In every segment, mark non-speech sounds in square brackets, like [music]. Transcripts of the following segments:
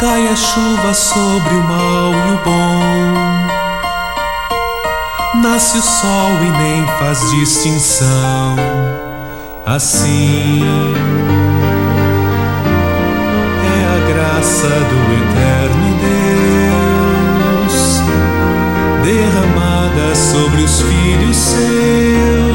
cai. A chuva sobre o mal e o bom. Nasce o sol e nem faz distinção. Assim é a graça do eterno Deus derramada sobre os filhos seus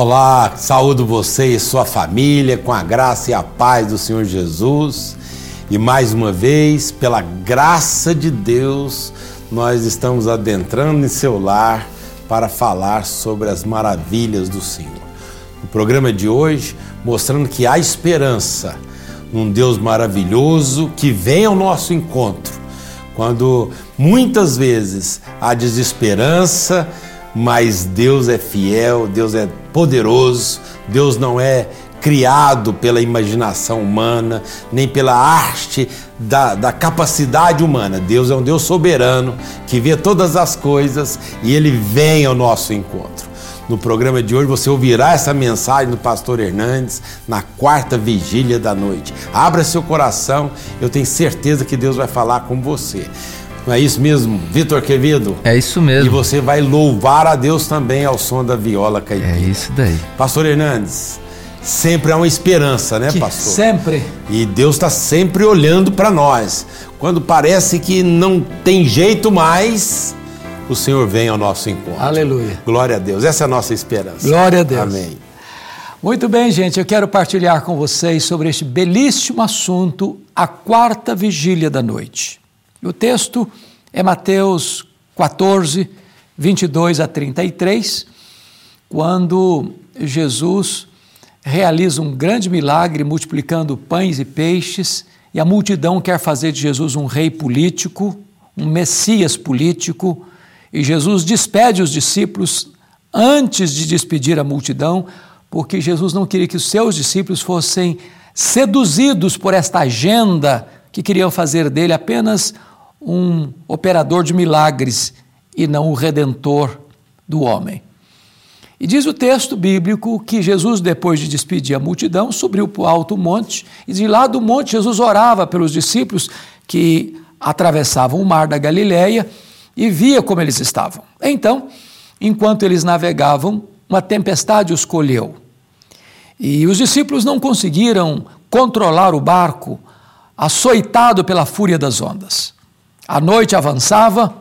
Olá, saúdo você e sua família com a graça e a paz do Senhor Jesus. E mais uma vez, pela graça de Deus, nós estamos adentrando em seu lar para falar sobre as maravilhas do Senhor. O programa de hoje mostrando que há esperança num Deus maravilhoso que vem ao nosso encontro. Quando muitas vezes há desesperança, mas Deus é fiel, Deus é poderoso, Deus não é criado pela imaginação humana, nem pela arte da, da, capacidade humana. Deus é um Deus soberano que vê todas as coisas e ele vem ao nosso encontro. No programa de hoje você ouvirá essa mensagem do pastor Hernandes na quarta vigília da noite. Abra seu coração, eu tenho certeza que Deus vai falar com você. Não é isso mesmo, Vitor Quevedo? É isso mesmo. E você vai louvar a Deus também ao som da viola caipira. É isso daí. Pastor Hernandes, sempre há uma esperança, né, Que pastor? Sempre. E Deus está sempre olhando para nós. Quando parece que não tem jeito mais, o Senhor vem ao nosso encontro. Aleluia. Glória a Deus. Essa é a nossa esperança. Glória a Deus. Amém. Muito bem, gente, eu quero partilhar com vocês sobre este belíssimo assunto, a quarta vigília da noite. O texto é Mateus 14, 22 a 33, quando Jesus realiza um grande milagre multiplicando pães e peixes, e a multidão quer fazer de Jesus um rei político, um messias político, e Jesus despede os discípulos antes de despedir a multidão, porque Jesus não queria que os seus discípulos fossem seduzidos por esta agenda que queriam fazer dele apenas um operador de milagres e não o redentor do homem. E diz o texto bíblico que Jesus, depois de despedir a multidão, subiu para o alto monte, e de lá do monte Jesus orava pelos discípulos que atravessavam o mar da Galileia e via como eles estavam. Então, enquanto eles navegavam, uma tempestade os colheu. E os discípulos não conseguiram controlar o barco, açoitado pela fúria das ondas. A noite avançava,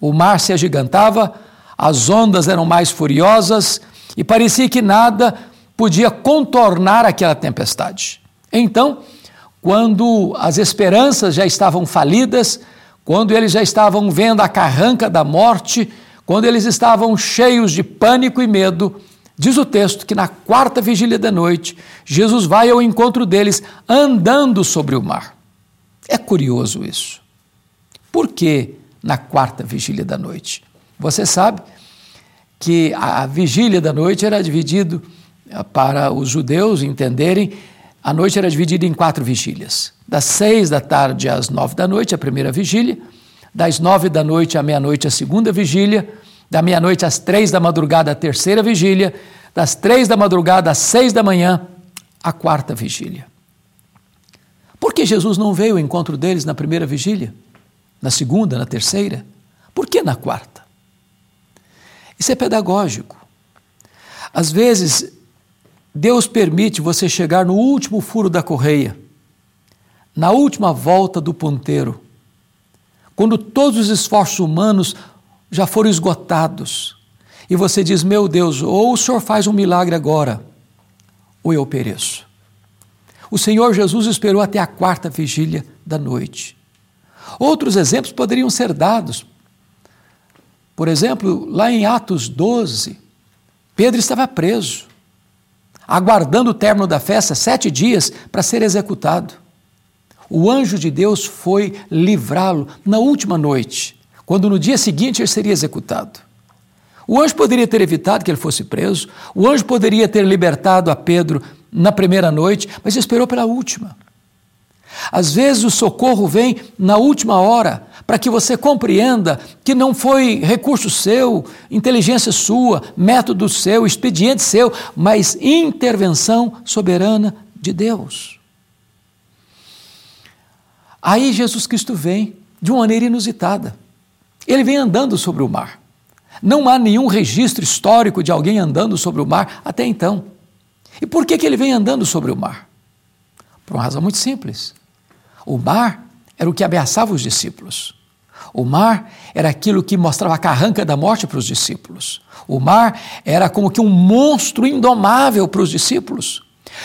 o mar se agigantava, as ondas eram mais furiosas e parecia que nada podia contornar aquela tempestade. Então, quando as esperanças já estavam falidas, quando eles já estavam vendo a carranca da morte, quando eles estavam cheios de pânico e medo, diz o texto que na quarta vigília da noite, Jesus vai ao encontro deles andando sobre o mar. É curioso isso. Por que na quarta vigília da noite? Você sabe que a vigília da noite era dividido para os judeus entenderem, a noite era dividida em quatro vigílias. Das seis da tarde às nove da noite, a primeira vigília, das nove da noite à meia-noite, a segunda vigília, da meia-noite às três da madrugada, a terceira vigília, das três da madrugada às seis da manhã, a quarta vigília. Por que Jesus não veio ao encontro deles na primeira vigília? Na segunda, na terceira? Por que na quarta? Isso é pedagógico. Às vezes, Deus permite você chegar no último furo da correia, na última volta do ponteiro, quando todos os esforços humanos já foram esgotados, e você diz: Meu Deus, ou o Senhor faz um milagre agora, ou eu pereço. O Senhor Jesus esperou até a quarta vigília da noite. Outros exemplos poderiam ser dados. Por exemplo, lá em Atos 12, Pedro estava preso, aguardando o término da festa sete dias para ser executado. O anjo de Deus foi livrá-lo na última noite, quando no dia seguinte ele seria executado. O anjo poderia ter evitado que ele fosse preso, o anjo poderia ter libertado a Pedro na primeira noite, mas esperou pela última. Às vezes o socorro vem na última hora, para que você compreenda que não foi recurso seu, inteligência sua, método seu, expediente seu, mas intervenção soberana de Deus. Aí Jesus Cristo vem de uma maneira inusitada. Ele vem andando sobre o mar. Não há nenhum registro histórico de alguém andando sobre o mar até então. E por que, que ele vem andando sobre o mar? Por uma razão muito simples. O mar era o que ameaçava os discípulos. O mar era aquilo que mostrava a carranca da morte para os discípulos. O mar era como que um monstro indomável para os discípulos.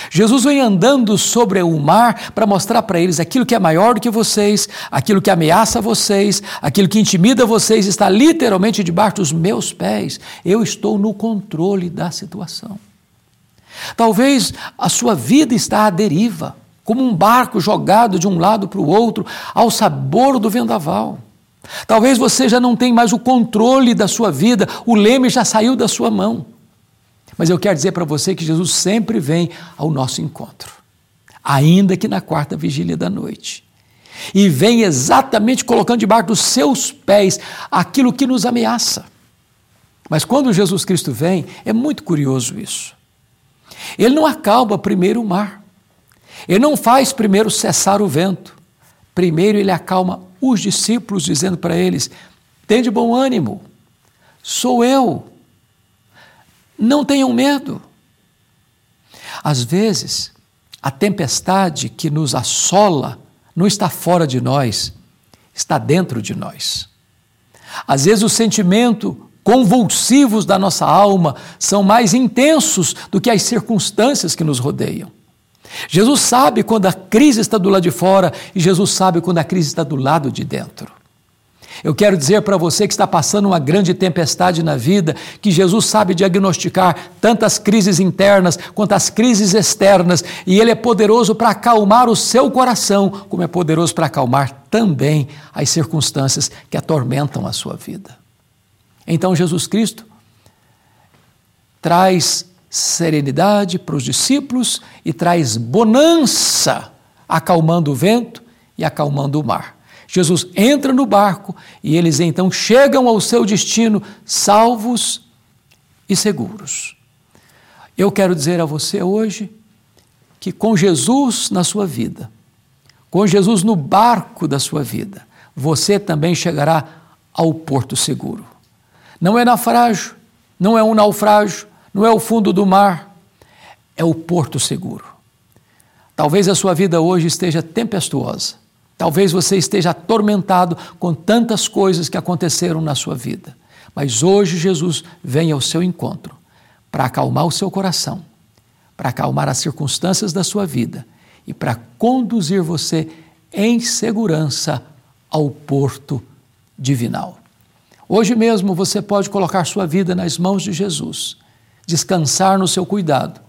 Jesus vem andando sobre o mar para mostrar para eles aquilo que é maior do que vocês, aquilo que ameaça vocês, aquilo que intimida vocês está literalmente debaixo dos meus pés. Eu estou no controle da situação. Talvez a sua vida está à deriva, como um barco jogado de um lado para o outro, ao sabor do vendaval. Talvez você já não tenha mais o controle da sua vida, o leme já saiu da sua mão. Mas eu quero dizer para você que Jesus sempre vem ao nosso encontro, ainda que na quarta vigília da noite. E vem exatamente colocando debaixo dos seus pés aquilo que nos ameaça. Mas quando Jesus Cristo vem, é muito curioso isso. Ele não acalma primeiro o mar. Ele não faz primeiro cessar o vento. Primeiro ele acalma os discípulos, dizendo para eles: Tende bom ânimo, sou eu, não tenham medo. Às vezes, a tempestade que nos assola não está fora de nós, está dentro de nós. Às vezes, o sentimento convulsivos da nossa alma são mais intensos do que as circunstâncias que nos rodeiam. Jesus sabe quando a crise está do lado de fora e Jesus sabe quando a crise está do lado de dentro. Eu quero dizer para você que está passando uma grande tempestade na vida, que Jesus sabe diagnosticar tantas crises internas quanto as crises externas, e Ele é poderoso para acalmar o seu coração, como é poderoso para acalmar também as circunstâncias que atormentam a sua vida. Então, Jesus Cristo traz serenidade para os discípulos e traz bonança, acalmando o vento e acalmando o mar. Jesus entra no barco e eles então chegam ao seu destino salvos e seguros. Eu quero dizer a você hoje que com Jesus na sua vida, com Jesus no barco da sua vida, você também chegará ao porto seguro. Não é naufrágio, não é um naufrágio, não é o fundo do mar, é o porto seguro. Talvez a sua vida hoje esteja tempestuosa. Talvez você esteja atormentado com tantas coisas que aconteceram na sua vida. Mas hoje Jesus vem ao seu encontro para acalmar o seu coração, para acalmar as circunstâncias da sua vida e para conduzir você em segurança ao porto divinal. Hoje mesmo você pode colocar sua vida nas mãos de Jesus descansar no seu cuidado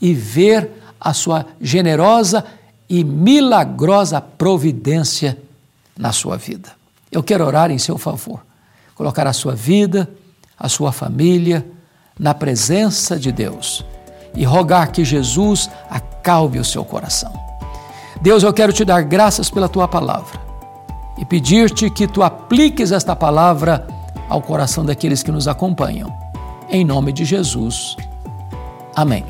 e ver a sua generosa e milagrosa providência na sua vida. Eu quero orar em seu favor, colocar a sua vida, a sua família na presença de Deus e rogar que Jesus acalme o seu coração. Deus, eu quero te dar graças pela tua palavra e pedir-te que tu apliques esta palavra ao coração daqueles que nos acompanham em nome de Jesus. Amém.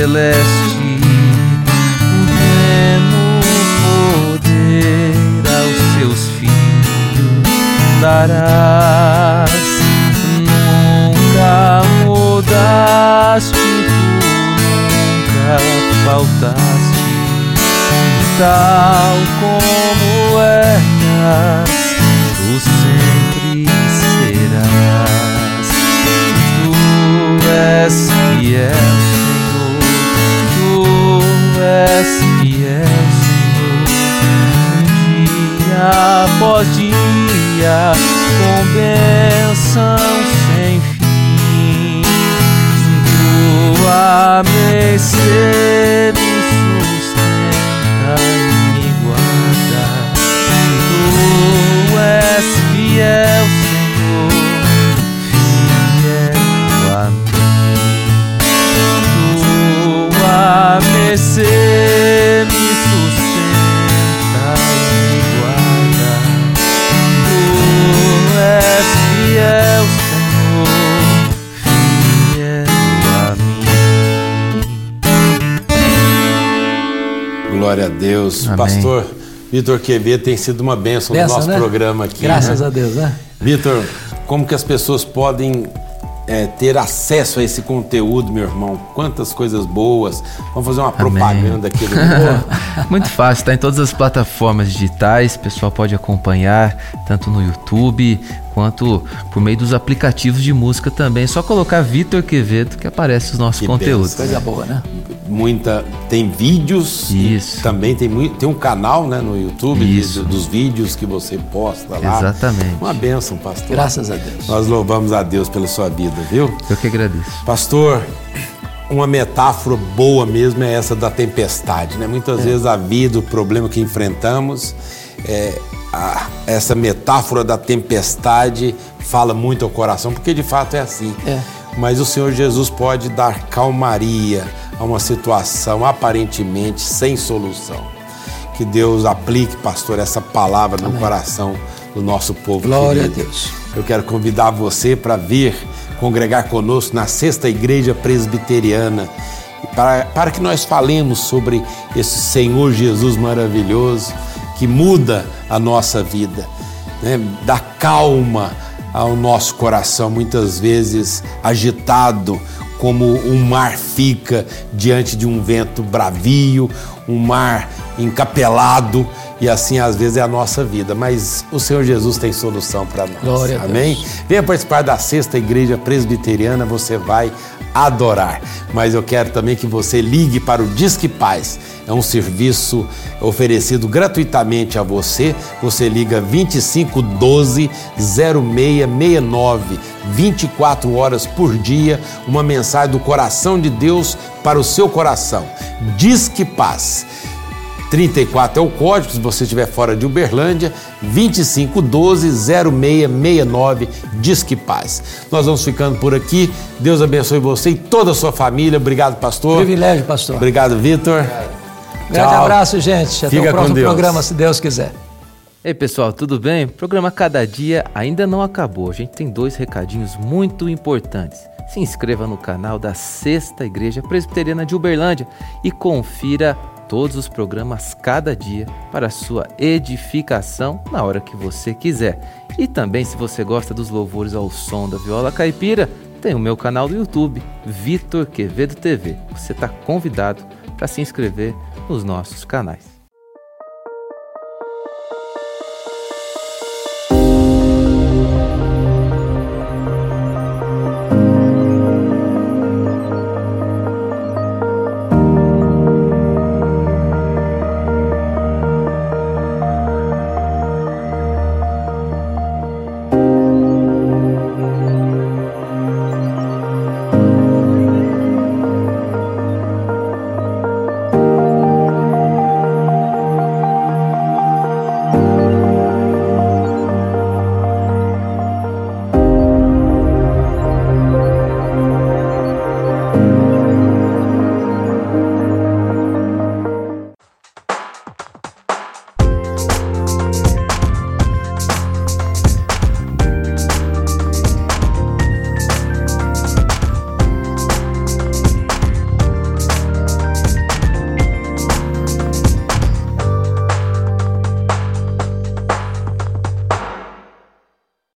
Tu mudarás, nunca mudaste, tu nunca faltaste, tal como eras, tu sempre serás, tu és fiel, Senhor, tu és fiel, Senhor, dia após dia com bênção sem fim. Tua mercê Pastor Vitor Quevedo tem sido uma bênção no Benção, nosso né? programa aqui. Graças né? a Deus, né? Vitor, como que as pessoas podem é, ter acesso a esse conteúdo, meu irmão? Quantas coisas boas. Vamos fazer uma propaganda aqui do [laughs] Muito fácil, está em todas as plataformas digitais, o pessoal pode acompanhar, tanto no YouTube quanto por meio dos aplicativos de música também. É só colocar Vitor Quevedo que aparece os nossos Que conteúdos. benção. Coisa boa, né? Muita. Tem vídeos. e Isso. Também tem, mui- tem um canal né, no YouTube de- dos vídeos que você posta lá. Exatamente. Uma bênção, pastor. Graças a Deus. Nós louvamos a Deus pela sua vida, viu? Eu que agradeço. Pastor, uma metáfora boa mesmo é essa da tempestade, né? Muitas vezes a vida, o problema que enfrentamos, é, a- essa metáfora da tempestade fala muito ao coração, porque de fato é assim. É. Mas o Senhor Jesus pode dar calmaria a uma situação aparentemente sem solução. Que Deus aplique, pastor, essa palavra no coração do nosso povo. Glória querido. a Deus. Eu quero convidar você para vir congregar conosco na Sexta Igreja Presbiteriana, para, para que nós falemos sobre esse Senhor Jesus maravilhoso que muda a nossa vida, né? dá calma ao nosso coração, muitas vezes agitado, como um mar fica diante de um vento bravio, um mar encapelado, e assim às vezes é a nossa vida. Mas o Senhor Jesus tem solução para nós. Glória a Deus. Amém? Venha participar da sexta igreja presbiteriana, você vai adorar. Mas eu quero também que você ligue para o Disque Paz. É um serviço oferecido gratuitamente a você. Você liga 2512 0669, 24 horas por dia, uma mensagem do coração de Deus para o seu coração. Disque Paz. 34 é o código, se você estiver fora de Uberlândia, 2512-0669, Disque Paz. Nós vamos ficando por aqui. Deus abençoe você e toda a sua família. Obrigado, pastor. Privilégio, pastor. Obrigado, Vitor. Grande Tchau. abraço, gente. Até Fica o com próximo Deus. programa, se Deus quiser. Ei pessoal, tudo bem? O programa Cada Dia ainda não acabou. A gente tem dois recadinhos muito importantes. Se inscreva no canal da Sexta Igreja Presbiteriana de Uberlândia e confira todos os programas cada dia para sua edificação na hora que você quiser. E também, se você gosta dos louvores ao som da viola caipira, tem o meu canal do YouTube, Vitor Quevedo TV. Você está convidado para se inscrever nos nossos canais.